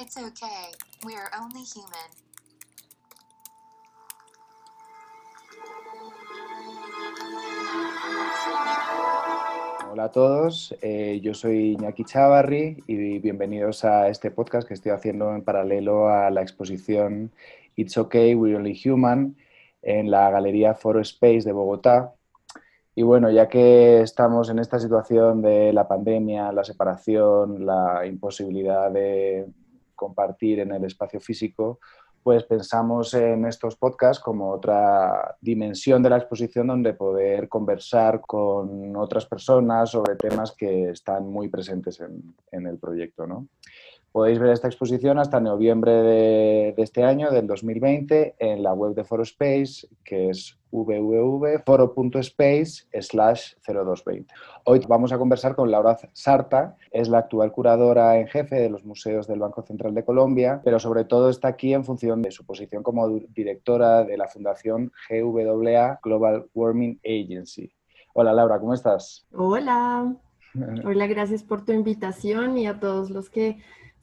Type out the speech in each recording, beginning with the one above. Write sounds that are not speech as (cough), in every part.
It's okay. We're only human. Hola a todos, eh, yo soy Iñaki Chavarri y bienvenidos a este podcast que estoy haciendo en paralelo a la exposición It's Okay, We're Only Human en la Galería Foro Space de Bogotá. Y bueno, ya que estamos en esta situación de la pandemia, la separación, la imposibilidad de compartir en el espacio físico, pues pensamos en estos podcasts como otra dimensión de la exposición donde poder conversar con otras personas sobre temas que están muy presentes en, en el proyecto. ¿no? Podéis ver esta exposición hasta noviembre de, de, este año, del 2020, en la web de Forospace, que es www.foro.space 0220. Hoy vamos a conversar con Laura Sarta, es la actual curadora en jefe de los museos del Banco Central de Colombia, pero sobre todo está aquí en función de su posición como directora de la Fundación GWA Global Warming Agency. Hola Laura, ¿cómo estás? Hola. (laughs) Hola, gracias por tu invitación y a todos los que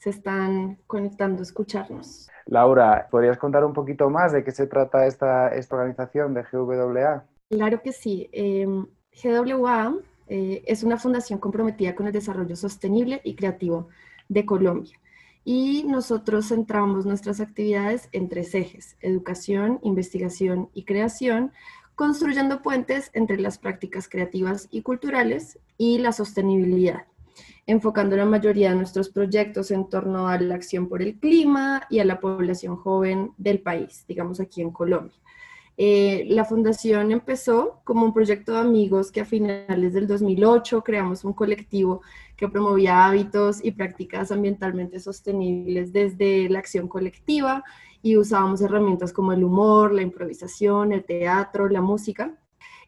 se están conectando a escucharnos. Laura, ¿podrías contar un poquito más de qué se trata esta, esta organización de GWA? Claro que sí. Eh, GWA eh, es una fundación comprometida con el desarrollo sostenible y creativo de Colombia. Y nosotros centramos nuestras actividades en tres ejes, educación, investigación y creación, construyendo puentes entre las prácticas creativas y culturales y la sostenibilidad enfocando la mayoría de nuestros proyectos en torno a la acción por el clima y a la población joven del país, digamos aquí en Colombia. Eh, la fundación empezó como un proyecto de amigos que a finales del 2008 creamos un colectivo que promovía hábitos y prácticas ambientalmente sostenibles desde la acción colectiva y usábamos herramientas como el humor, la improvisación, el teatro, la música.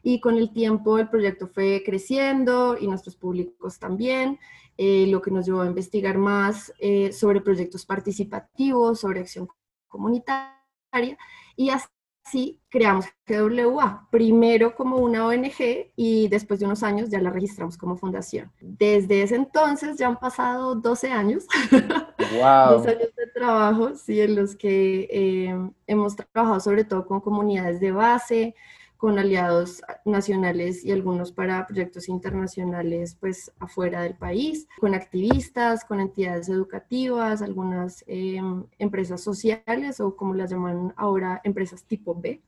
Y con el tiempo el proyecto fue creciendo y nuestros públicos también. Eh, lo que nos llevó a investigar más eh, sobre proyectos participativos, sobre acción comunitaria, y así creamos GWA, primero como una ONG y después de unos años ya la registramos como fundación. Desde ese entonces ya han pasado 12 años, (laughs) wow. 12 años de trabajo, sí, en los que eh, hemos trabajado sobre todo con comunidades de base, con aliados nacionales y algunos para proyectos internacionales pues afuera del país, con activistas, con entidades educativas, algunas em, empresas sociales o como las llaman ahora empresas tipo B.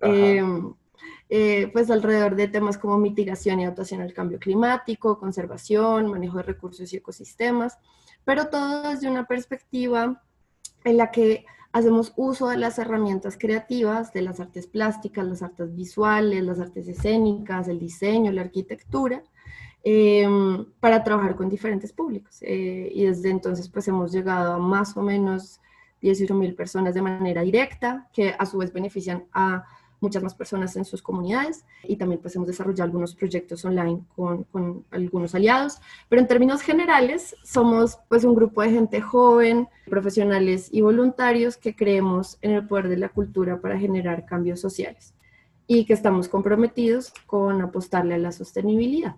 Em, eh, pues alrededor de temas como mitigación y adaptación al cambio climático, conservación, manejo de recursos y ecosistemas, pero todo desde una perspectiva en la que hacemos uso de las herramientas creativas, de las artes plásticas, las artes visuales, las artes escénicas, el diseño, la arquitectura, em, para trabajar con diferentes públicos. Eh, y desde entonces pues hemos llegado a más o menos 18 mil personas de manera directa, que a su vez benefician a muchas más personas en sus comunidades y también pues hemos desarrollado algunos proyectos online con, con, algunos aliados, pero en términos generales somos pues un grupo de gente joven, profesionales y voluntarios que creemos en el poder de la cultura para generar cambios sociales y que estamos comprometidos con apostarle a la sostenibilidad.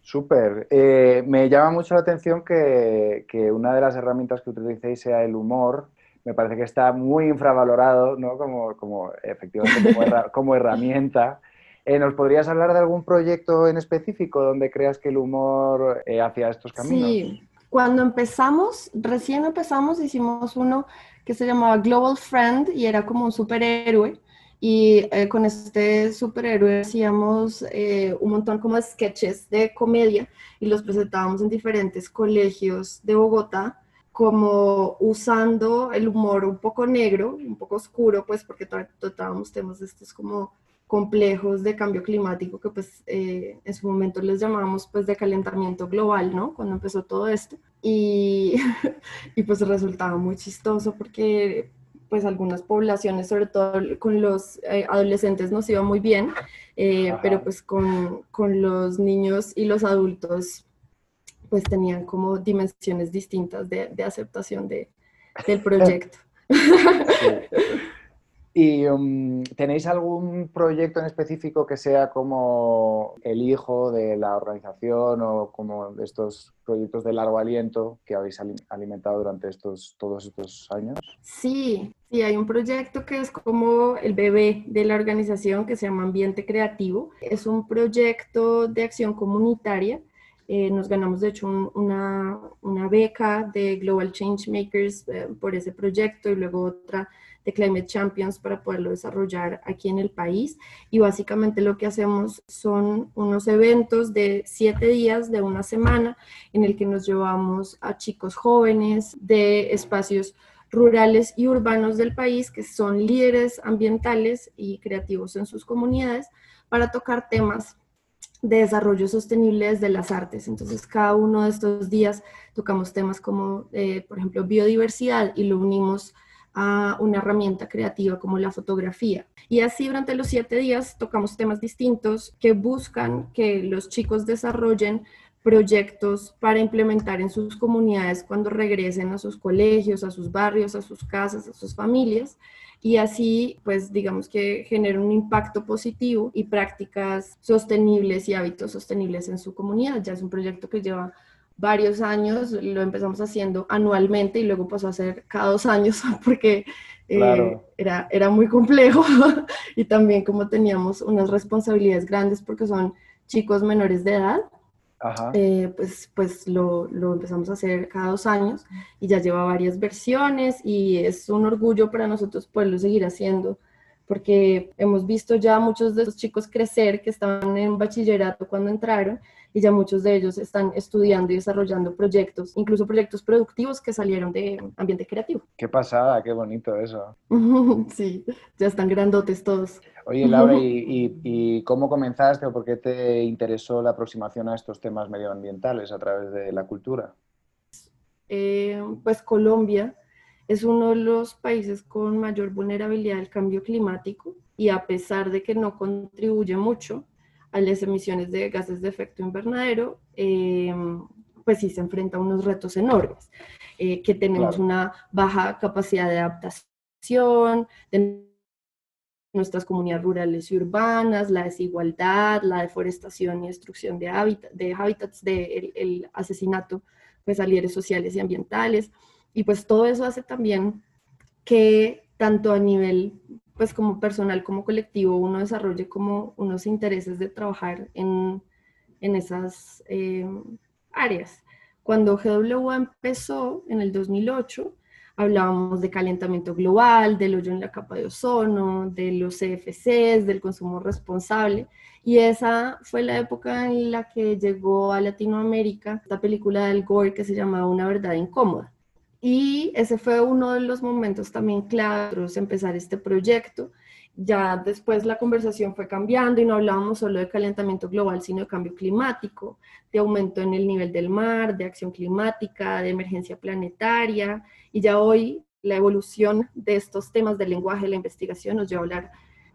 Súper. Eh, me llama mucho la atención que, que, una de las herramientas que utilicéis sea el humor me parece que está muy infravalorado, ¿no? Como, como efectivamente, como, herra, (laughs) como herramienta. Eh, ¿Nos podrías hablar de algún proyecto en específico donde creas que el humor eh, hacia estos caminos? Sí, cuando empezamos, recién empezamos, hicimos uno que se llamaba Global Friend y era como un superhéroe. Y eh, con este superhéroe hacíamos eh, un montón como de sketches de comedia y los presentábamos en diferentes colegios de Bogotá como usando el humor un poco negro, un poco oscuro, pues porque tratábamos temas de estos como complejos de cambio climático que pues eh, en su momento les llamábamos pues de calentamiento global, ¿no? Cuando empezó todo esto. Y, (laughs) y pues resultaba muy chistoso porque pues algunas poblaciones, sobre todo con los eh, adolescentes nos iba muy bien, eh, pero pues con, con los niños y los adultos pues tenían como dimensiones distintas de, de aceptación de, del (laughs) proyecto. ¿Y um, tenéis algún proyecto en específico que sea como el hijo de la organización o como de estos proyectos de largo aliento que habéis alimentado durante estos, todos estos años? Sí, sí, hay un proyecto que es como el bebé de la organización que se llama Ambiente Creativo. Es un proyecto de acción comunitaria eh, nos ganamos, de hecho, una, una, beca de Global Change Makers eh, por ese proyecto y luego otra de Climate Champions para poderlo desarrollar aquí en el país. Y básicamente lo que hacemos son unos eventos de siete días, de una semana, en el que nos llevamos a chicos jóvenes de espacios rurales y urbanos del país que son líderes ambientales y creativos en sus comunidades para tocar temas de desarrollo sostenible desde las artes. Entonces, cada uno de estos días tocamos temas como, eh, por ejemplo, biodiversidad y lo unimos a una herramienta creativa como la fotografía. Y así durante los siete días tocamos temas distintos que buscan que los chicos desarrollen proyectos para implementar en sus comunidades cuando regresen a sus colegios, a sus barrios, a sus casas, a sus familias y así, pues digamos que genera un impacto positivo y prácticas sostenibles y hábitos sostenibles en su comunidad. Ya es un proyecto que lleva varios años, lo empezamos haciendo anualmente y luego pasó a ser cada dos años (laughs) porque eh, era, era muy complejo (laughs) y también como teníamos unas responsabilidades grandes porque son chicos menores de edad, eh, pues, pues lo, lo, empezamos a hacer cada dos años y ya lleva varias versiones y es un orgullo para nosotros poderlo seguir haciendo porque hemos visto ya muchos de esos chicos crecer que estaban en bachillerato cuando entraron y ya muchos de ellos están estudiando y desarrollando proyectos, incluso proyectos productivos que salieron de ambiente creativo. Qué pasada, qué bonito eso. (laughs) sí, ya están grandotes todos. Oye, Laura, (laughs) ¿y, cómo comenzaste o por qué te interesó la aproximación a estos temas medioambientales a través de la cultura? Eh, pues Colombia es uno de los países con mayor vulnerabilidad al cambio climático y a pesar de que no contribuye mucho a las emisiones de gases de efecto invernadero, eh, pues sí se enfrenta a unos retos enormes, eh, que tenemos una baja capacidad de adaptación, de nuestras comunidades rurales y urbanas, la desigualdad, la deforestación y destrucción de, hábitat, de hábitats, de el, asesinato pues, a líderes sociales y ambientales. Y pues todo eso hace también que tanto a nivel pues como personal, como colectivo, uno desarrolle como unos intereses de trabajar en, en esas eh, áreas. Cuando GWA empezó en el 2008, hablábamos de calentamiento global, del hoyo en la capa de ozono, de los CFCs, del consumo responsable. Y esa fue la época en la que llegó a Latinoamérica esta película del Gore que se llamaba Una verdad incómoda. Y ese fue uno de los momentos también claros empezar este proyecto. Ya después la conversación fue cambiando y no hablábamos solo de calentamiento global, sino de cambio climático, de aumento en el nivel del mar, de acción climática, de emergencia planetaria. Y ya hoy la evolución de estos temas del lenguaje de la investigación nos lleva a hablar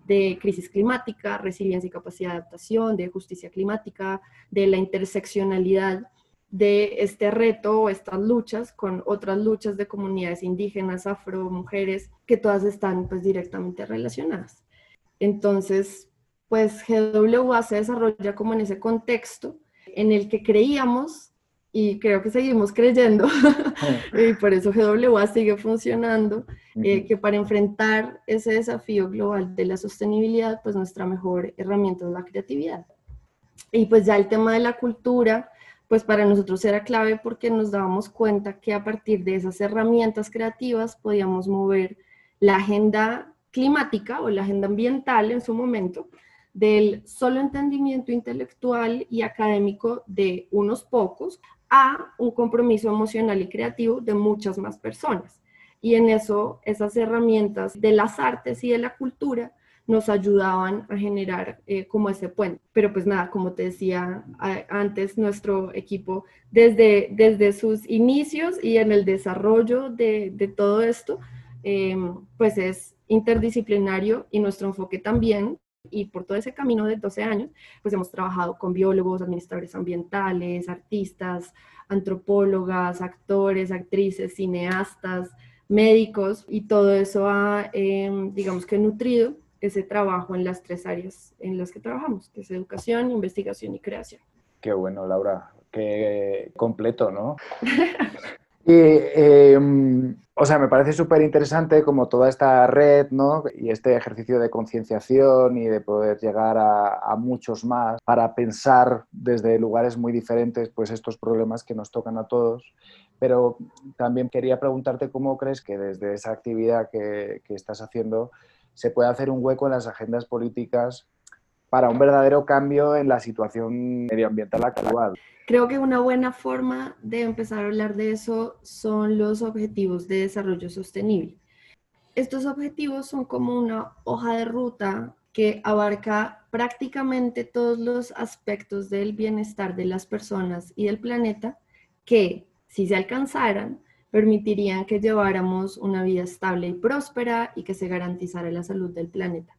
de crisis climática, resiliencia y capacidad de adaptación, de justicia climática, de la interseccionalidad de este reto o estas luchas con otras luchas de comunidades indígenas, afro, mujeres, que todas están pues directamente relacionadas. Entonces, pues GWA se desarrolla como en ese contexto en el que creíamos y creo que seguimos creyendo, (laughs) y por eso GWA sigue funcionando, eh, que para enfrentar ese desafío global de la sostenibilidad, pues nuestra mejor herramienta es la creatividad. Y pues ya el tema de la cultura, pues para nosotros era clave porque nos dábamos cuenta que a partir de esas herramientas creativas podíamos mover la agenda climática o la agenda ambiental en su momento del solo entendimiento intelectual y académico de unos pocos a un compromiso emocional y creativo de muchas más personas. Y en eso, esas herramientas de las artes y de la cultura nos ayudaban a generar eh, como ese puente. Pero pues nada, como te decía antes, nuestro equipo desde, desde sus inicios y en el desarrollo de, todo esto, em, pues es interdisciplinario y nuestro enfoque también. Y por todo ese camino de 12 años, pues hemos trabajado con biólogos, administradores ambientales, artistas, antropólogas, actores, actrices, cineastas, médicos y todo eso ha, em, digamos que, nutrido ese trabajo en las tres áreas en las que trabajamos, que es educación, investigación y creación. Qué bueno, Laura, qué completo, ¿no? (laughs) Y, em, o sea, me parece súper interesante como toda esta red, ¿no? Y este ejercicio de concienciación y de poder llegar a, a, muchos más para pensar desde lugares muy diferentes, pues estos problemas que nos tocan a todos. Pero también quería preguntarte cómo crees que desde esa actividad que, que estás haciendo se puede hacer un hueco en las agendas políticas para un verdadero cambio en la situación medioambiental actual. Creo que una buena forma de empezar a hablar de eso son los objetivos de desarrollo sostenible. Estos objetivos son como una hoja de ruta que abarca prácticamente todos los aspectos del bienestar de las personas y del planeta que, si se alcanzaran, permitirían que lleváramos una vida estable y próspera y que se garantizara la salud del planeta.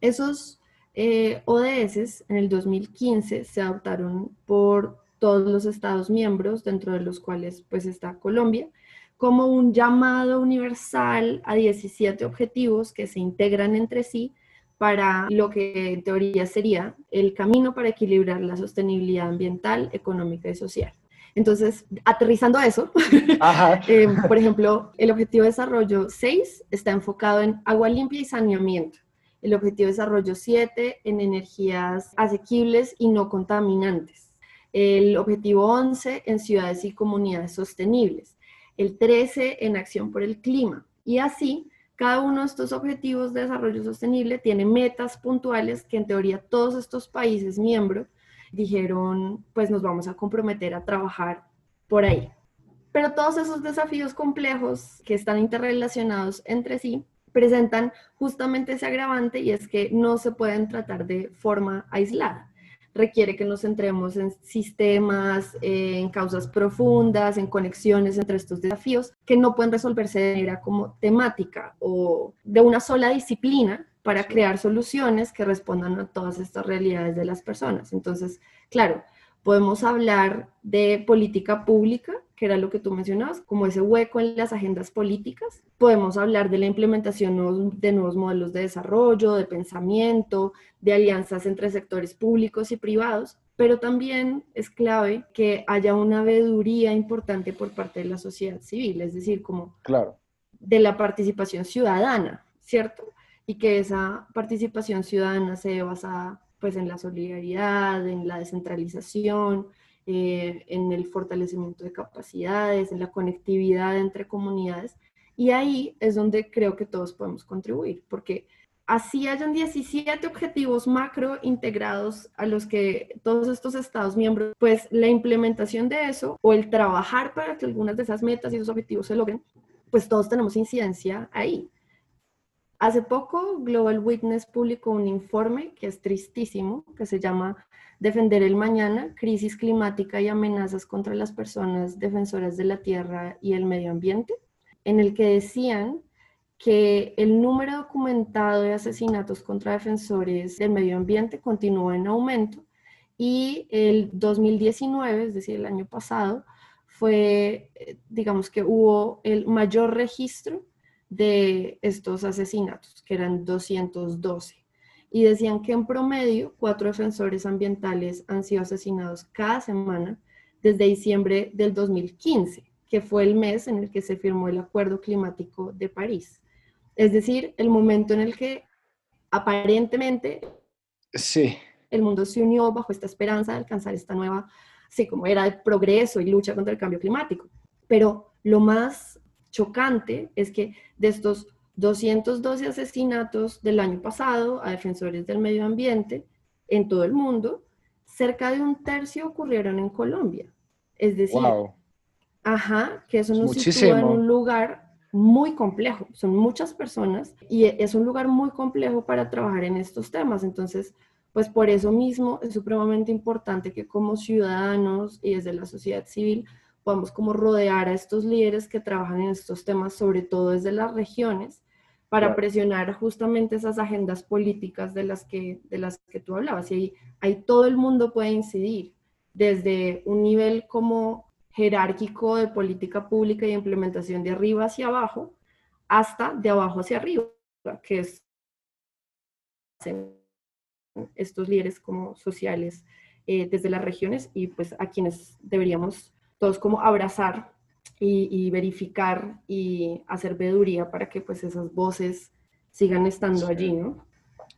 Esos eh, ODS en el 2015 se adoptaron por todos los Estados miembros, dentro de los cuales pues está Colombia, como un llamado universal a 17 objetivos que se integran entre sí para lo que en teoría sería el camino para equilibrar la sostenibilidad ambiental, económica y social. Entonces, aterrizando a eso, (laughs) eh, por ejemplo, el objetivo de desarrollo 6 está enfocado en agua limpia y saneamiento. El objetivo de desarrollo 7 en energías asequibles y no contaminantes el objetivo 11 en ciudades y comunidades sostenibles, el 13 en acción por el clima. Y así, cada uno de estos objetivos de desarrollo sostenible tiene metas puntuales que en teoría todos estos países miembros dijeron, pues nos vamos a comprometer a trabajar por ahí. Pero todos esos desafíos complejos que están interrelacionados entre sí presentan justamente ese agravante y es que no se pueden tratar de forma aislada requiere que nos centremos en sistemas, en causas profundas, en conexiones entre estos desafíos que no pueden resolverse de manera como temática o de una sola disciplina para crear soluciones que respondan a todas estas realidades de las personas. Entonces, claro, podemos hablar de política pública, que era lo que tú mencionabas, como ese hueco en las agendas políticas. Podemos hablar de la implementación de nuevos modelos de desarrollo, de pensamiento, de alianzas entre sectores públicos y privados, pero también es clave que haya una veeduría importante por parte de la sociedad civil, es decir, como claro. de la participación ciudadana, ¿cierto? Y que esa participación ciudadana se basa pues en la solidaridad, en la descentralización, eh, en el fortalecimiento de capacidades, en la conectividad entre comunidades. Y ahí es donde creo que todos podemos contribuir, porque así hayan 17 objetivos macro integrados a los que todos estos estados miembros, pues la implementación de eso o el trabajar para que algunas de esas metas y esos objetivos se logren, pues todos tenemos incidencia ahí. Hace poco Global Witness publicó un informe que es tristísimo, que se llama Defender el Mañana, Crisis Climática y Amenazas contra las Personas Defensoras de la Tierra y el Medio Ambiente, en el que decían que el número documentado de asesinatos contra defensores del medio ambiente continúa en aumento y el 2019, es decir, el año pasado, fue, eh, digamos que hubo el mayor registro de estos asesinatos, que eran 212 y decían que en promedio cuatro defensores ambientales han sido asesinados cada semana desde diciembre del 2015, que fue el mes en el que se firmó el Acuerdo Climático de París. Es decir, el momento en el que aparentemente sí. el mundo se unió bajo esta esperanza de alcanzar esta nueva, sí, como era de progreso y lucha contra el cambio climático. Pero lo más chocante es que de estos 212 asesinatos del año pasado a defensores del medio ambiente en todo el mundo, cerca de un tercio ocurrieron en Colombia. Es decir, ajá, que eso nos sitúa en un lugar muy complejo. Son muchas personas y es un lugar muy complejo para trabajar en estos temas. Entonces, pues por eso mismo es supremamente importante que como ciudadanos y desde la sociedad civil podamos como rodear a estos líderes que trabajan en estos temas, sobre todo desde las regiones, para presionar justamente esas agendas políticas de las que, de las que tú hablabas. Y ahí, ahí todo el mundo puede incidir, desde un nivel como jerárquico de política pública y implementación de arriba hacia abajo, hasta de abajo hacia arriba, que es estos líderes como sociales eh, desde las regiones y pues a quienes deberíamos todos como abrazar y, verificar y hacer veeduría para que pues esas voces sigan estando allí, ¿no?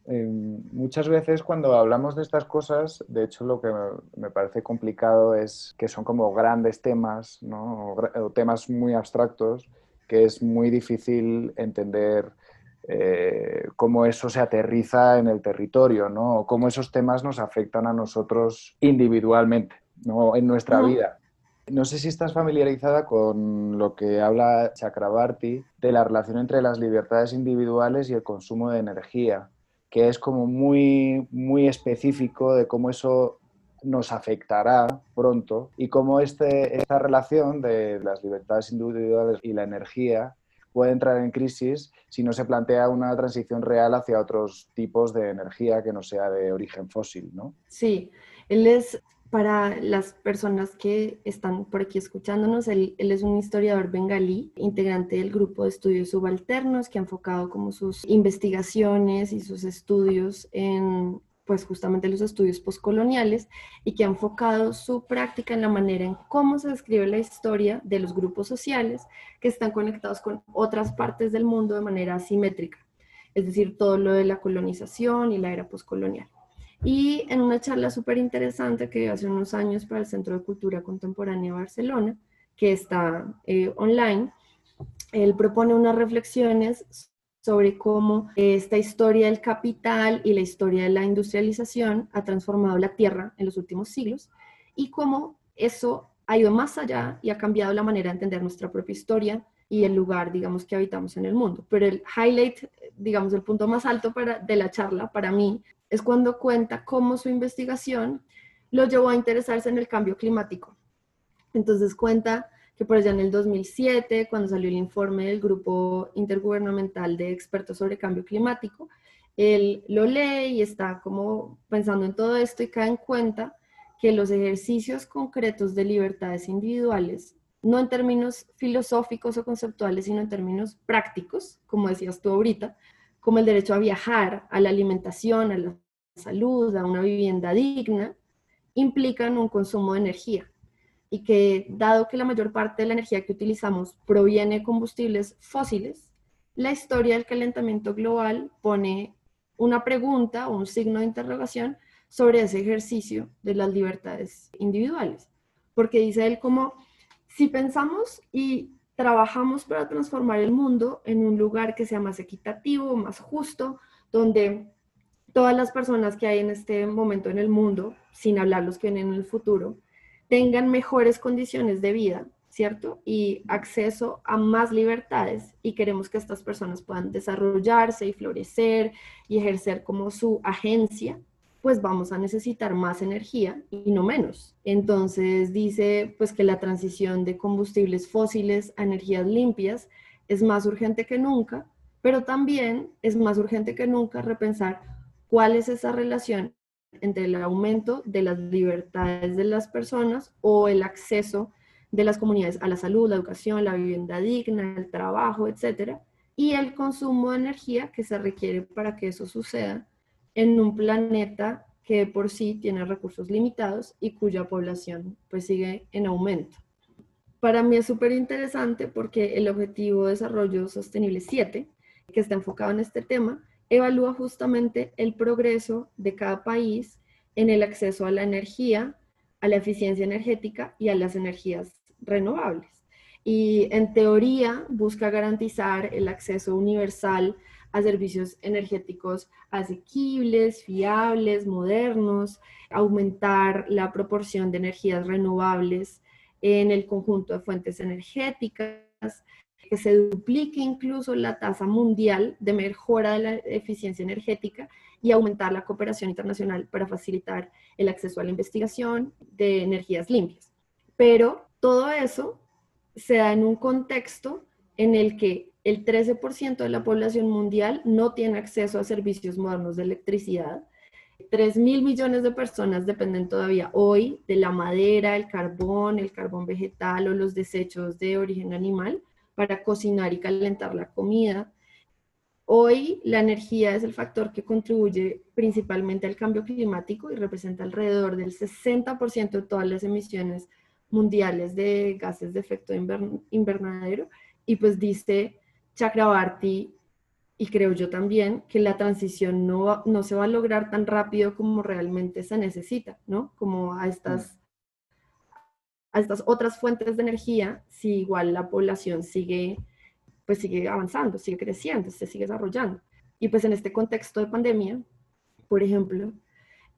Em, muchas veces cuando hablamos de estas cosas, de hecho lo que me parece complicado es que son como grandes temas, ¿no? o temas muy abstractos, que es muy difícil entender eh, cómo eso se aterriza en el territorio, ¿no? cómo esos temas nos afectan a nosotros individualmente, ¿no? En nuestra vida. No sé si estás familiarizada con lo que habla Chakrabarti de la relación entre las libertades individuales y el consumo de energía, que es como muy, muy específico de cómo eso nos afectará pronto y cómo este, esta relación de las libertades individuales y la energía puede entrar en crisis si no se plantea una transición real hacia otros tipos de energía que no sea de origen fósil, ¿no? Sí, él es, para las personas que están por aquí escuchándonos, él, es un historiador bengalí, integrante del grupo de estudios subalternos que ha enfocado como sus investigaciones y sus estudios en pues justamente los estudios postcoloniales y que ha enfocado su práctica en la manera en cómo se describe la historia de los grupos sociales que están conectados con otras partes del mundo de manera asimétrica, es decir, todo lo de la colonización y la era postcolonial. Y en una charla súper interesante que dio hace unos años para el Centro de Cultura Contemporánea de Barcelona, que está eh, online, él propone unas reflexiones sobre cómo esta historia del capital y la historia de la industrialización ha transformado la Tierra en los últimos siglos y cómo eso ha ido más allá y ha cambiado la manera de entender nuestra propia historia y el lugar, digamos, que habitamos en el mundo. Pero el highlight, digamos, el punto más alto para, de la charla para mí es cuando cuenta cómo su investigación lo llevó a interesarse en el cambio climático. Entonces cuenta que por allá en el 2007, cuando salió el informe del Grupo Intergubernamental de Expertos sobre Cambio Climático, él lo lee y está como pensando en todo esto y cae en cuenta que los ejercicios concretos de libertades individuales, no en términos filosóficos o conceptuales, sino en términos prácticos, como decías tú ahorita, como el derecho a viajar, a la alimentación, a la salud, a una vivienda digna, implican un consumo de energía y que dado que la mayor parte de la energía que utilizamos proviene de combustibles fósiles, la historia del calentamiento global pone una pregunta o un signo de interrogación sobre ese ejercicio de las libertades individuales. Porque dice él como, si pensamos y trabajamos para transformar el mundo en un lugar que sea más equitativo, más justo, donde todas las personas que hay en este momento en el mundo, sin hablar los que vienen en el futuro, tengan mejores condiciones de vida, ¿cierto? Y acceso a más libertades y queremos que estas personas puedan desarrollarse y florecer y ejercer como su agencia, pues vamos a necesitar más energía y no menos. Entonces dice pues que la transición de combustibles fósiles a energías limpias es más urgente que nunca, pero también es más urgente que nunca repensar cuál es esa relación entre el aumento de las libertades de las personas o el acceso de las comunidades a la salud, la educación, la vivienda digna, el trabajo, etcétera, y el consumo de energía que se requiere para que eso suceda en un planeta que por sí tiene recursos limitados y cuya población pues sigue en aumento. Para mí es súper interesante porque el Objetivo de Desarrollo Sostenible 7, que está enfocado en este tema, evalúa justamente el progreso de cada país en el acceso a la energía, a la eficiencia energética y a las energías renovables. Y en teoría busca garantizar el acceso universal a servicios energéticos asequibles, fiables, modernos, aumentar la proporción de energías renovables en el conjunto de fuentes energéticas, que se duplique incluso la tasa mundial de mejora de la eficiencia energética y aumentar la cooperación internacional para facilitar el acceso a la investigación de energías limpias. Pero todo eso se da en un contexto en el que el 13% de la población mundial no tiene acceso a servicios modernos de electricidad. 3 mil millones de personas dependen todavía hoy de la madera, el carbón, el carbón vegetal o los desechos de origen animal para cocinar y calentar la comida. Hoy la energía es el factor que contribuye principalmente al cambio climático y representa alrededor del 60% de todas las emisiones mundiales de gases de efecto invernadero. Y pues dice Chakrabarti, y creo yo también, que la transición no, no se va a lograr tan rápido como realmente se necesita, ¿no? Como a estas, a estas otras fuentes de energía, si igual la población sigue, pues sigue avanzando, sigue creciendo, se sigue desarrollando. Y pues en este contexto de pandemia, por ejemplo,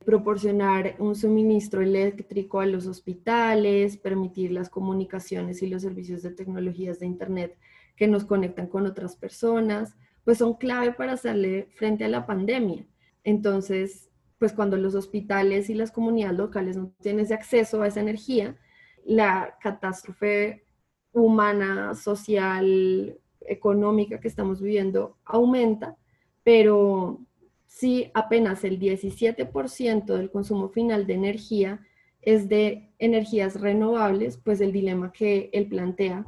proporcionar un suministro eléctrico a los hospitales, permitir las comunicaciones y los servicios de tecnologías de Internet que nos conectan con otras personas, pues son clave para hacerle frente a la pandemia. Entonces, pues cuando los hospitales y las comunidades locales no tienen ese acceso a esa energía, la catástrofe humana, social, económica que estamos viviendo aumenta, pero si apenas el 17% del consumo final de energía es de energías renovables, pues el dilema que él plantea,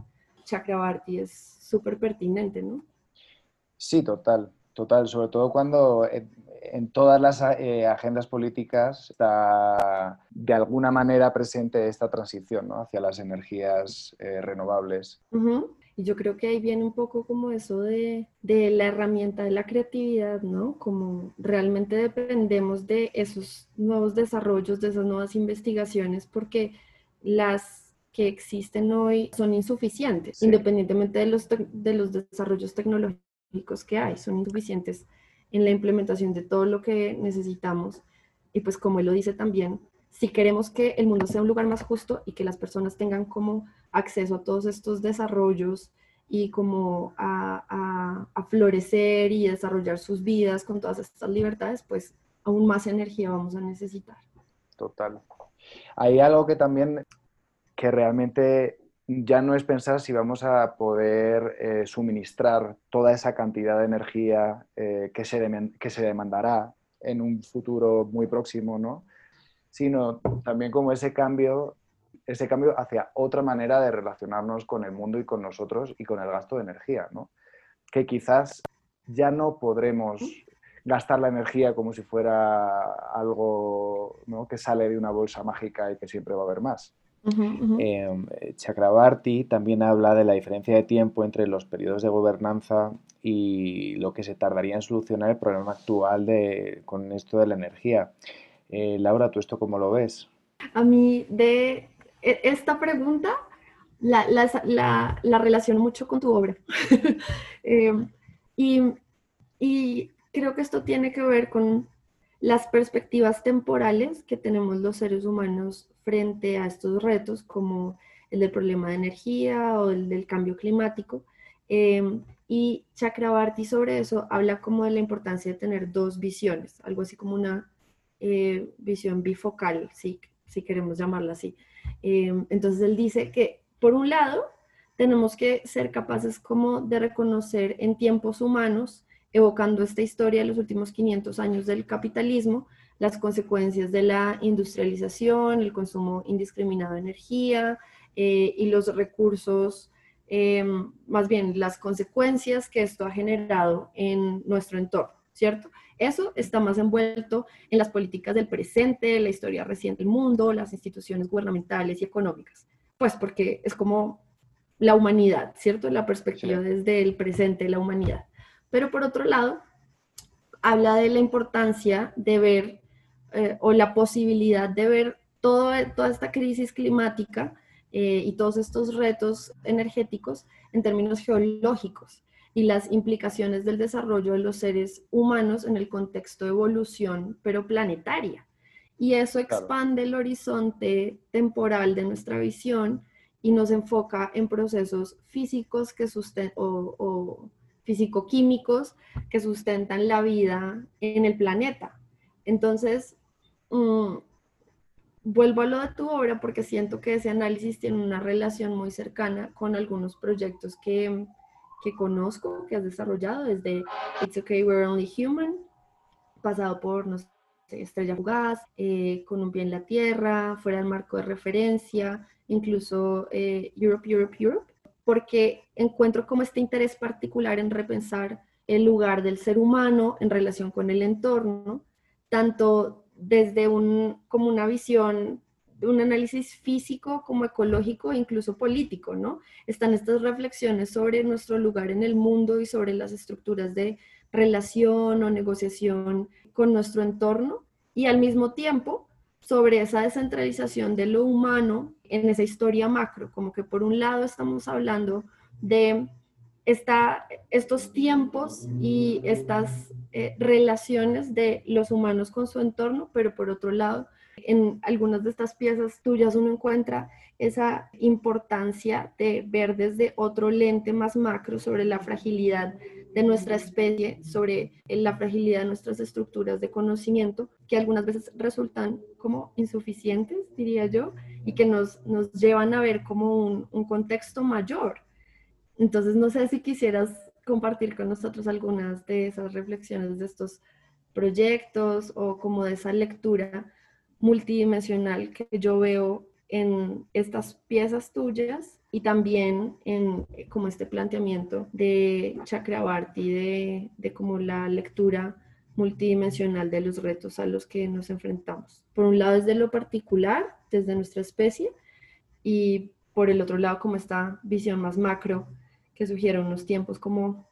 Chakrabarti, es súper pertinente, ¿no? Sí, total, total, sobre todo cuando en, todas las eh, agendas políticas está de alguna manera presente esta transición ¿no? hacia las energías eh, renovables. Y yo creo que ahí viene un poco como eso de, de, la herramienta de la creatividad, ¿no? Como realmente dependemos de esos nuevos desarrollos, de esas nuevas investigaciones, porque las que existen hoy son insuficientes, independientemente de los, de los desarrollos tecnológicos que hay, son insuficientes en la implementación de todo lo que necesitamos. Y pues como él lo dice también, si queremos que el mundo sea un lugar más justo y que las personas tengan como acceso a todos estos desarrollos y como a, a, florecer y desarrollar sus vidas con todas estas libertades, pues aún más energía vamos a necesitar. Total. Hay algo que también, que realmente ya no es pensar si vamos a poder eh, suministrar toda esa cantidad de energía eh, que, se que se demandará en un futuro muy próximo, ¿no? sino también como ese cambio, ese cambio hacia otra manera de relacionarnos con el mundo y con nosotros y con el gasto de energía, ¿no? que quizás ya no podremos gastar la energía como si fuera algo que sale de una bolsa mágica y que siempre va a haber más. Em, Chakrabarti también habla de la diferencia de tiempo entre los periodos de gobernanza y lo que se tardaría en solucionar el problema actual de, con esto de la energía. Eh, Laura, ¿tú esto cómo lo ves? A mí de e, esta pregunta la, la, la, relaciono mucho con tu obra. (laughs) Em, y, y creo que esto tiene que ver con las perspectivas temporales que tenemos los seres humanos frente a estos retos, como el del problema de energía o el del cambio climático. Em, y Chakrabarti sobre eso habla como de la importancia de tener dos visiones, algo así como una eh, visión bifocal, si, si queremos llamarla así. Em, entonces él dice que, por un lado, tenemos que ser capaces como de reconocer en tiempos humanos, evocando esta historia de los últimos 500 años del capitalismo, las consecuencias de la industrialización, el consumo indiscriminado de energía eh, y los recursos, em, más bien las consecuencias que esto ha generado en nuestro entorno, ¿cierto? Eso está más envuelto en las políticas del presente, la historia reciente del mundo, las instituciones gubernamentales y económicas. Pues porque es como la humanidad, ¿cierto? La perspectiva desde el presente de la humanidad. Pero por otro lado, habla de la importancia de ver eh, o la posibilidad de ver toda esta crisis climática eh, y todos estos retos energéticos en términos geológicos y las implicaciones del desarrollo de los seres humanos en el contexto de evolución, pero planetaria. Y eso expande el horizonte temporal de nuestra visión y nos enfoca en procesos físicos que o, o físico-químicos que sustentan la vida en el planeta. Entonces, mm, vuelvo a lo de tu obra porque siento que ese análisis tiene una relación muy cercana con algunos proyectos que, que conozco, que has desarrollado, desde It's Okay, We're Only Human, pasado por, no sé, Estrella Fugaz, eh, Con un pie en la Tierra, fuera del marco de referencia, incluso eh, Europe, Europe, Europe. porque encuentro como este interés particular en repensar el lugar del ser humano en relación con el entorno, tanto desde un, como una visión, un análisis físico como ecológico e incluso político, ¿no? Están estas reflexiones sobre nuestro lugar en el mundo y sobre las estructuras de relación o negociación con nuestro entorno y al mismo tiempo sobre esa descentralización de lo humano en esa historia macro, como que por un lado estamos hablando de esta, estos tiempos y estas eh, relaciones de los humanos con su entorno, pero por otro lado, en algunas de estas piezas tuyas uno encuentra esa importancia de ver desde otro lente más macro sobre la fragilidad de nuestra especie, sobre la fragilidad de nuestras estructuras de conocimiento, que algunas veces resultan como insuficientes, diría yo, y que nos, nos llevan a ver como un contexto mayor. Entonces, no sé si quisieras compartir con nosotros algunas de esas reflexiones de estos proyectos o como de esa lectura multidimensional que yo veo en estas piezas tuyas y también en eh, como este planteamiento de Chakrabarti, de, de como la lectura multidimensional de los retos a los que nos enfrentamos. Por un lado desde lo particular, desde nuestra especie, y por el otro lado como esta visión más macro que sugiere unos tiempos como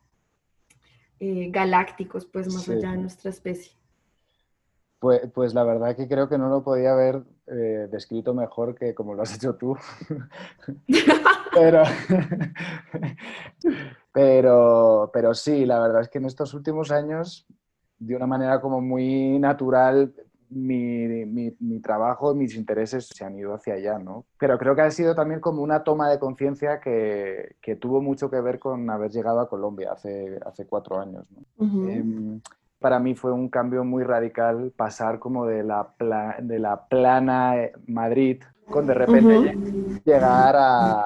eh, galácticos, pues más allá de nuestra especie. Pues, pues, la verdad que creo que no lo podía haber eh, descrito mejor que como lo has hecho tú. (laughs) pero, pero, pero sí, la verdad es que en estos últimos años, de una manera como muy natural, mi, mi, mi, trabajo, mis intereses se han ido hacia allá, ¿no? Pero creo que ha sido también como una toma de conciencia que, que, tuvo mucho que ver con haber llegado a Colombia hace, hace cuatro años, ¿no? Uh -huh. eh, para mí fue un cambio muy radical pasar como de la, pla de la plana Madrid con de repente uh -huh. llegar a,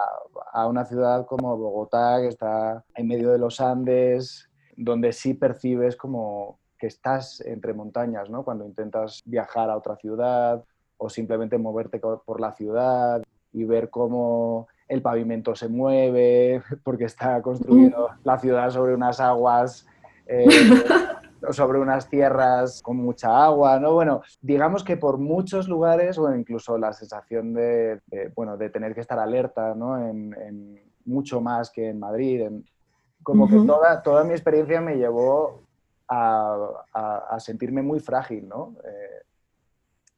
a, una ciudad como Bogotá, que está en medio de los Andes, donde sí percibes como que estás entre montañas, ¿no? Cuando intentas viajar a otra ciudad o simplemente moverte por la ciudad y ver cómo el pavimento se mueve (laughs) porque está construido -huh. la ciudad sobre unas aguas eh, (laughs) sobre unas tierras con mucha agua, ¿no? Bueno, digamos que por muchos lugares, o incluso la sensación de, de bueno, de tener que estar alerta, ¿no? En, en mucho más que en Madrid. En, como uh -huh. que toda, toda mi experiencia me llevó a, a, a sentirme muy frágil, ¿no? Eh,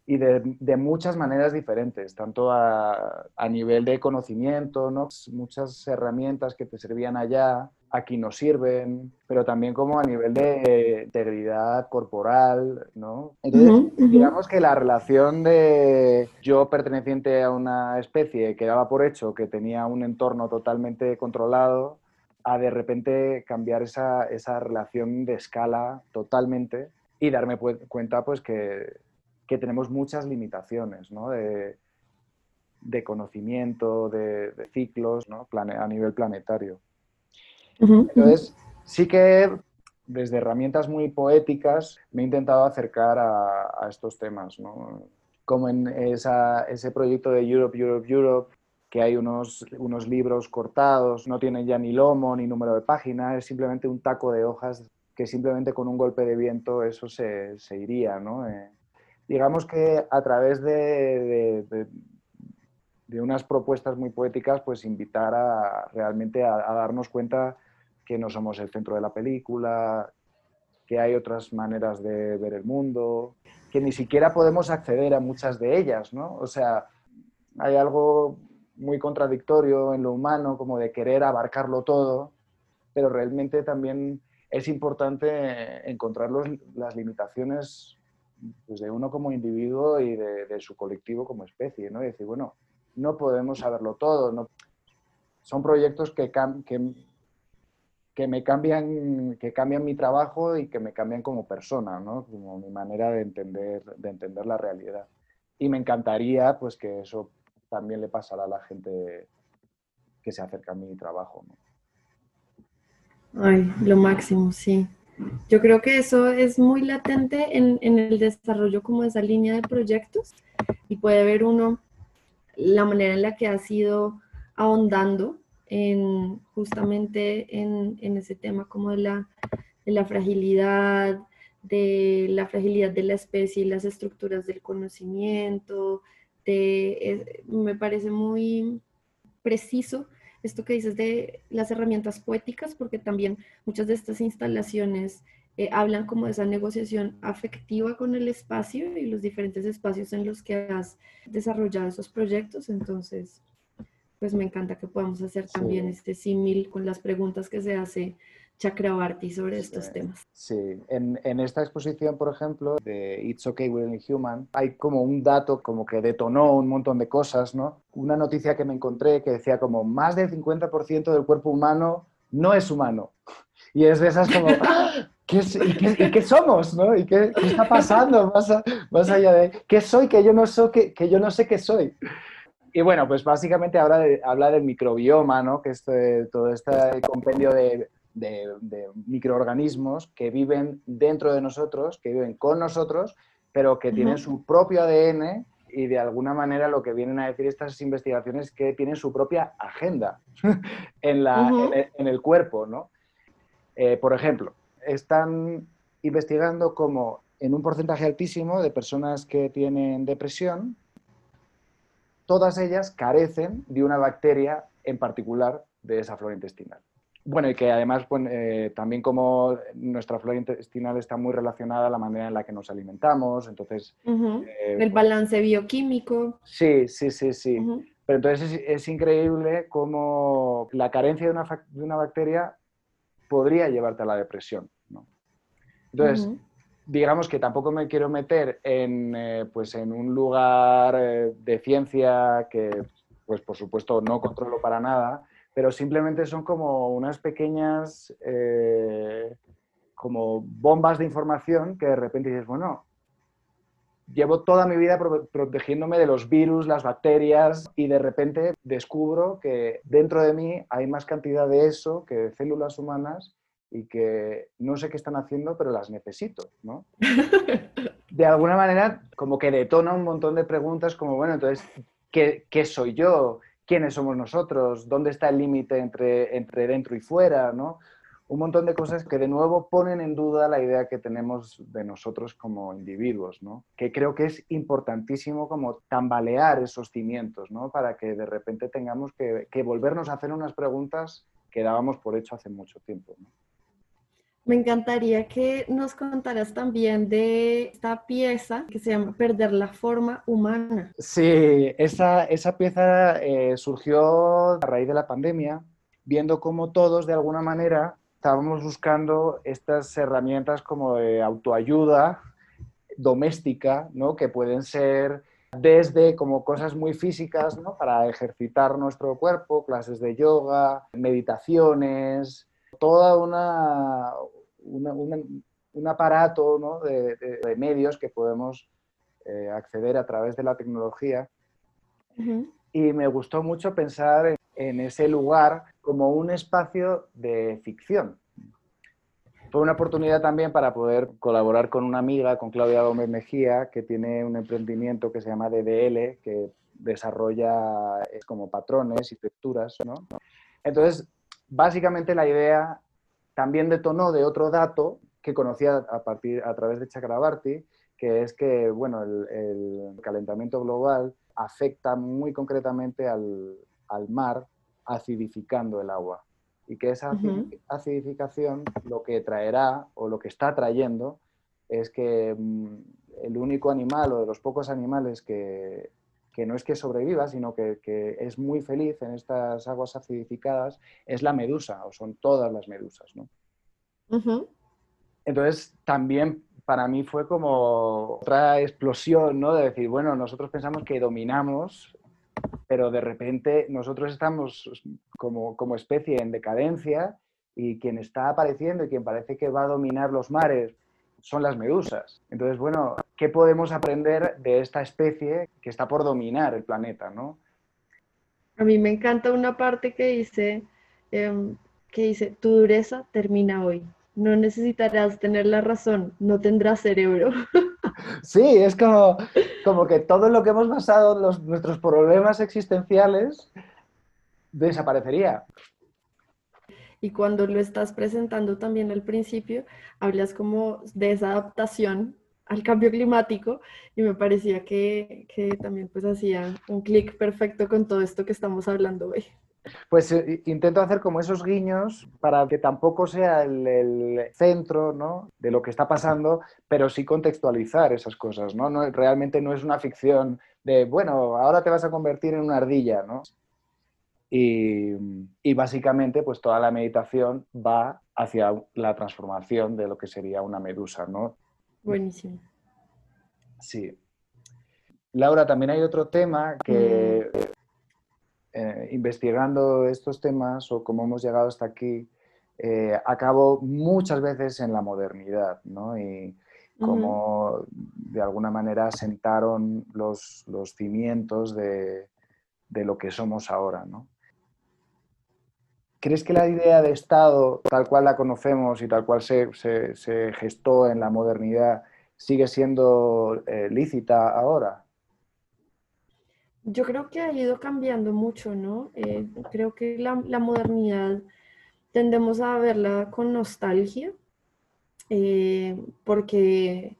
y de, de, muchas maneras diferentes, tanto a, a, nivel de conocimiento, ¿no? muchas herramientas que te servían allá, aquí nos sirven, pero también como a nivel de integridad corporal, ¿no? Entonces, uh -huh, digamos que la relación de yo perteneciente a una especie que daba por hecho que tenía un entorno totalmente controlado, a de repente cambiar esa, esa relación de escala totalmente y darme cuenta pues que que tenemos muchas limitaciones ¿no? de, de, conocimiento, de, de ciclos ¿no? A nivel planetario. Uh -huh. Entonces, sí que desde herramientas muy poéticas me he intentado acercar a, a estos temas, ¿no? como en esa, ese proyecto de Europe, Europe, Europe, que hay unos, unos libros cortados, no tienen ya ni lomo ni número de página, es simplemente un taco de hojas que simplemente con un golpe de viento eso se, se iría, ¿no? Eh, digamos que a través de, de, de, de, unas propuestas muy poéticas, pues invitar a realmente a, a, darnos cuenta que no somos el centro de la película, que hay otras maneras de ver el mundo, que ni siquiera podemos acceder a muchas de ellas, ¿no? O sea, hay algo muy contradictorio en lo humano, como de querer abarcarlo todo, pero realmente también es importante encontrar los, las limitaciones pues de uno como individuo y de, de, su colectivo como especie, ¿no? Y decir, bueno, no podemos saberlo todo, no... son proyectos que, que, que, me cambian, que cambian mi trabajo y que me cambian como persona, ¿no? Como mi manera de entender, de entender la realidad. Y me encantaría, pues, que eso también le pasará a la gente que se acerca a mi trabajo, ¿no? Ay, lo máximo, sí. Yo creo que eso es muy latente en, en, el desarrollo como esa línea de proyectos y puede ver uno la manera en la que ha sido ahondando en justamente en, ese tema como de la, de la fragilidad, de la fragilidad de la especie y las estructuras del conocimiento. Me parece muy preciso esto que dices de las herramientas poéticas, porque también muchas de estas instalaciones eh, hablan como de esa negociación afectiva con el espacio y los diferentes espacios en los que has desarrollado esos proyectos. Entonces, pues me encanta que podamos hacer también este símil con las preguntas que se hace Chakrabarti sobre estos temas. Sí, en, en, esta exposición, por ejemplo, de It's Okay We're Human, hay como un dato como que detonó un montón de cosas, ¿no? Una noticia que me encontré que decía como más del 50% del cuerpo humano no es humano. Y es de esas como. (laughs) ¿Qué, y, qué, somos? ¿no? ¿Y qué, qué está pasando más, más, allá de qué soy que yo no, soy, que, que yo no sé qué soy? Y bueno, pues básicamente habla, de, habla del microbioma, ¿no? que es todo este compendio de, de, microorganismos que viven dentro de nosotros, que viven con nosotros, pero que tienen su propio ADN y de alguna manera lo que vienen a decir estas investigaciones es que tienen su propia agenda (laughs) en, la, en, el, cuerpo. ¿no? Eh, por ejemplo, están investigando cómo en un porcentaje altísimo de personas que tienen depresión, todas ellas carecen de una bacteria en particular de esa flora intestinal. Bueno, y que además pues, eh, también como nuestra flora intestinal está muy relacionada a la manera en la que nos alimentamos, entonces... Eh, El balance bioquímico. Sí, sí, sí, sí. Pero entonces es, increíble cómo la carencia de una, de una, bacteria podría llevarte a la depresión. ¿no? Entonces, digamos que tampoco me quiero meter en, eh, pues en un lugar de ciencia que, pues por supuesto, no controlo para nada, pero simplemente son como unas pequeñas eh, como bombas de información que de repente dices, bueno, llevo toda mi vida protegiéndome de los virus, las bacterias y de repente descubro que dentro de mí hay más cantidad de eso que de células humanas y que no sé qué están haciendo, pero las necesito, ¿no? (laughs) De alguna manera, como que detona un montón de preguntas como, bueno, entonces, ¿qué, qué soy yo? Quiénes somos nosotros, dónde está el límite entre, entre dentro y fuera, ¿no? Un montón de cosas que de nuevo ponen en duda la idea que tenemos de nosotros como individuos, ¿no? Que creo que es importantísimo como tambalear esos cimientos, ¿no? Para que de repente tengamos que, que volvernos a hacer unas preguntas que dábamos por hecho hace mucho tiempo. Me encantaría que nos contaras también de esta pieza que se llama Perder la forma humana. Sí, esa, esa pieza eh, surgió a raíz de la pandemia, viendo cómo todos de alguna manera estábamos buscando estas herramientas como de autoayuda doméstica, ¿no? que pueden ser desde como cosas muy físicas ¿no? para ejercitar nuestro cuerpo, clases de yoga, meditaciones, toda una, un aparato de, medios que podemos eh, acceder a través de la tecnología. Y me gustó mucho pensar en, ese lugar como un espacio de ficción. Fue una oportunidad también para poder colaborar con una amiga, con Claudia Gómez Mejía, que tiene un emprendimiento que se llama DDL, que desarrolla como patrones y texturas. Entonces, básicamente la idea también detonó de otro dato que conocía a, partir, a través de Chakrabarti, que es que bueno, el, calentamiento global afecta muy concretamente al, mar acidificando el agua. Y que esa acidificación lo que traerá o lo que está trayendo es que mm, el único animal o de los pocos animales que, que no es que sobreviva, sino que, es muy feliz en estas aguas acidificadas, es la medusa, o son todas las medusas, ¿no? Entonces, también para mí fue como otra explosión, ¿no? De decir, bueno, nosotros pensamos que dominamos, pero de repente nosotros estamos como, como especie en decadencia y quien está apareciendo y quien parece que va a dominar los mares son las medusas. Entonces, bueno, ¿qué podemos aprender de esta especie que está por dominar el planeta, no? A mí me encanta una parte que dice, em, que dice, tu dureza termina hoy. No necesitarás tener la razón, no tendrás cerebro. (laughs) Sí, es como, como que todo lo que hemos basado los, nuestros problemas existenciales desaparecería. Y cuando lo estás presentando también al principio, hablas como de esa adaptación al cambio climático y me parecía que, que también pues hacía un clic perfecto con todo esto que estamos hablando hoy. Pues eh, intento hacer como esos guiños para que tampoco sea el, el, centro ¿no? de lo que está pasando, pero sí contextualizar esas cosas. ¿no? No, realmente no es una ficción de, bueno, ahora te vas a convertir en una ardilla. ¿no? Y, y, básicamente pues toda la meditación va hacia la transformación de lo que sería una medusa. ¿no? Buenísimo. Sí. Laura, también hay otro tema que eh, investigando estos temas o cómo hemos llegado hasta aquí, eh, acabo muchas veces en la modernidad, ¿no? Y cómo de alguna manera sentaron los, los cimientos de, de, lo que somos ahora, ¿no? ¿Crees que la idea de Estado, tal cual la conocemos y tal cual se, se, gestó en la modernidad, sigue siendo eh, lícita ahora? Yo creo que ha ido cambiando mucho, ¿no? Eh, creo que la, la, modernidad tendemos a verla con nostalgia, eh, porque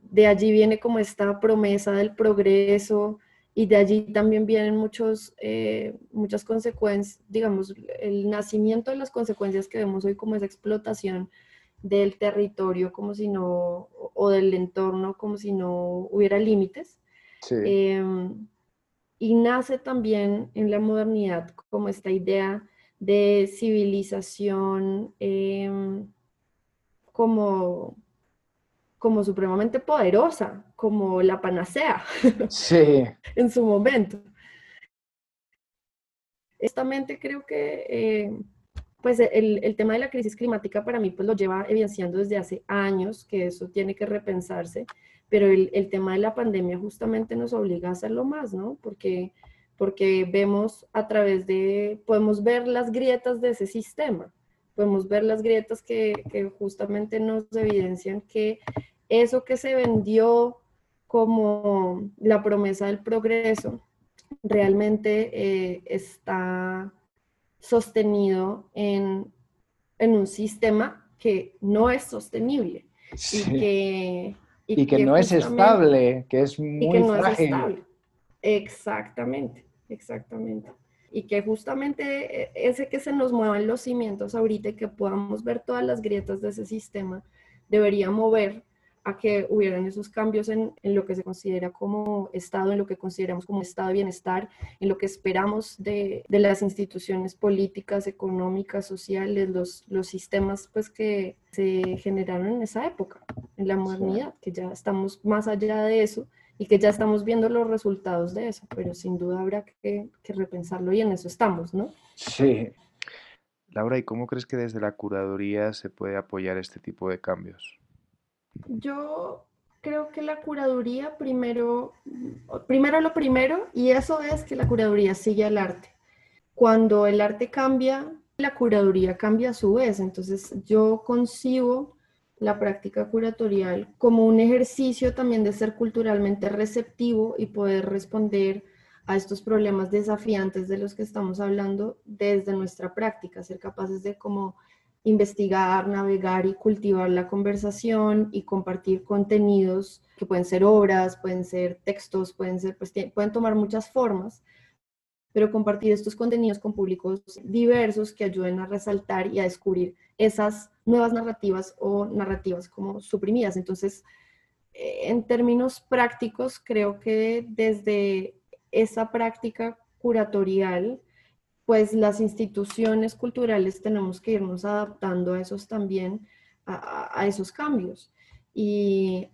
de allí viene como esta promesa del progreso y de allí también vienen muchos, eh, muchas consecuencias, digamos, el nacimiento de las consecuencias que vemos hoy como esa explotación del territorio como si no, o del entorno como si no hubiera límites. Sí. Eh, y nace también en la modernidad como esta idea de civilización eh, como, como supremamente poderosa, como la panacea (laughs) sí. en su momento. Justamente creo que eh, pues el, el, tema de la crisis climática para mí pues lo lleva evidenciando desde hace años que eso tiene que repensarse, pero el, el tema de la pandemia justamente nos obliga a hacerlo más, ¿no? Porque, porque vemos a través de, podemos ver las grietas de ese sistema, podemos ver las grietas que, que justamente nos evidencian que eso que se vendió como la promesa del progreso realmente eh, está sostenido en, en, un sistema que no es sostenible sí. y que, y, y que, que, no es estable, que es muy que no frágil. Es estable. Exactamente, exactamente. Y que justamente eh, ese que se nos muevan los cimientos ahorita y que podamos ver todas las grietas de ese sistema debería mover a que hubieran esos cambios en, en, lo que se considera como Estado, en lo que consideramos como Estado de bienestar, en lo que esperamos de, de las instituciones políticas, económicas, sociales, los, los, sistemas pues, que se generaron en esa época, en la modernidad, que ya estamos más allá de eso y que ya estamos viendo los resultados de eso, pero sin duda habrá que, que repensarlo y en eso estamos, ¿no? Sí. Laura, ¿y cómo crees que desde la curaduría se puede apoyar este tipo de cambios? Yo creo que la curaduría primero, primero lo primero, y eso es que la curaduría sigue al arte. Cuando el arte cambia, la curaduría cambia a su vez. Entonces yo concibo la práctica curatorial como un ejercicio también de ser culturalmente receptivo y poder responder a estos problemas desafiantes de los que estamos hablando desde nuestra práctica, ser capaces de como investigar, navegar y cultivar la conversación y compartir contenidos que pueden ser obras, pueden ser textos, pueden, ser, pues, pueden tomar muchas formas, pero compartir estos contenidos con públicos diversos que ayuden a resaltar y a descubrir esas nuevas narrativas o narrativas como suprimidas. Entonces, en términos prácticos, creo que desde esa práctica curatorial, pues las instituciones culturales tenemos que irnos adaptando a esos también, a, esos cambios y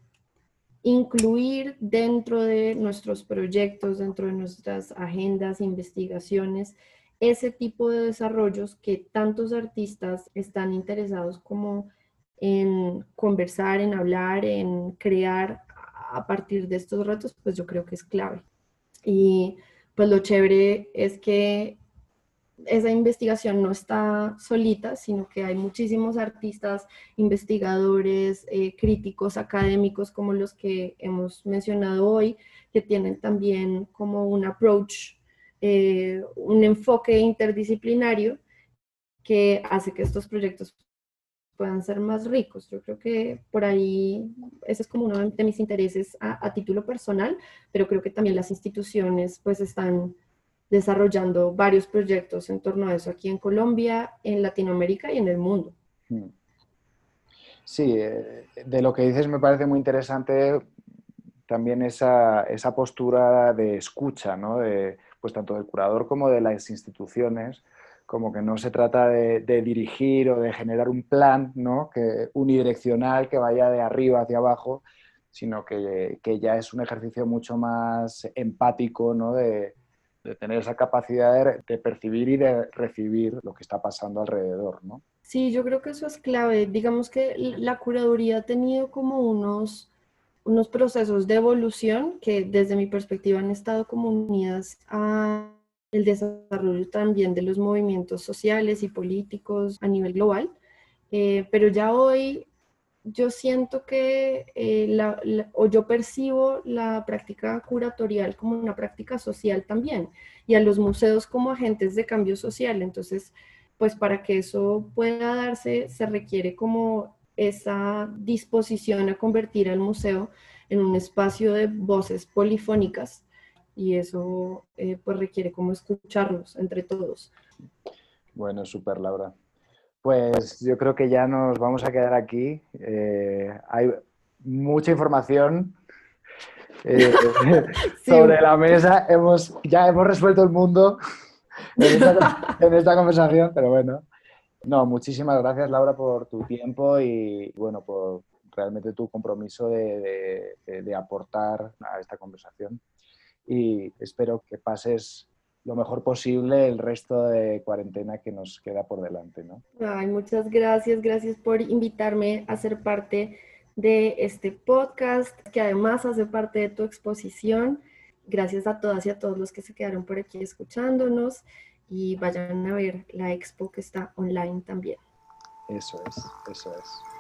incluir dentro de nuestros proyectos, dentro de nuestras agendas, investigaciones, ese tipo de desarrollos que tantos artistas están interesados como en conversar, en hablar, en crear a partir de estos retos, pues yo creo que es clave. Y pues lo chévere es que esa investigación no está solita, sino que hay muchísimos artistas, investigadores, eh, críticos, académicos como los que hemos mencionado hoy, que tienen también como un approach eh, un enfoque interdisciplinario que hace que estos proyectos puedan ser más ricos. Yo creo que por ahí ese es como uno de mis intereses a, título personal, pero creo que también las instituciones pues están desarrollando varios proyectos en torno a eso aquí en Colombia, en Latinoamérica y en el mundo. Hmm. Sí, eh, de lo que dices me parece muy interesante también esa, esa postura de escucha, ¿no? De, pues tanto del curador como de las instituciones, como que no se trata de, dirigir o de generar un plan ¿no? que, unidireccional que vaya de arriba hacia abajo, sino que, que ya es un ejercicio mucho más empático ¿no? de, de tener esa capacidad de, percibir y de recibir lo que está pasando alrededor. ¿no? Sí, yo creo que eso es clave. Digamos que la curaduría ha tenido como unos, unos procesos de evolución que desde mi perspectiva han estado como unidas a el desarrollo también de los movimientos sociales y políticos a nivel global. Eh, pero ya hoy yo siento que, eh, o yo percibo la práctica curatorial como una práctica social también, y a los museos como agentes de cambio social. Entonces, pues para que eso pueda darse, se requiere como esa disposición a convertir al museo en un espacio de voces polifónicas y eso eh, pues requiere como escucharlos entre todos. Bueno, súper Laura. Pues yo creo que ya nos vamos a quedar aquí. Eh, hay mucha información eh, (laughs) sobre la mesa. Hemos, ya hemos resuelto el mundo (laughs) en esta, conversación, pero bueno. No, muchísimas gracias Laura por tu tiempo y bueno, por realmente tu compromiso de aportar a esta conversación y espero que pases lo mejor posible el resto de cuarentena que nos queda por delante. ¿no? Ay, muchas gracias, gracias por invitarme a ser parte de este podcast, que además hace parte de tu exposición. Gracias a todas y a todos los que se quedaron por aquí escuchándonos y vayan a ver la expo que está online también. Eso es, eso es.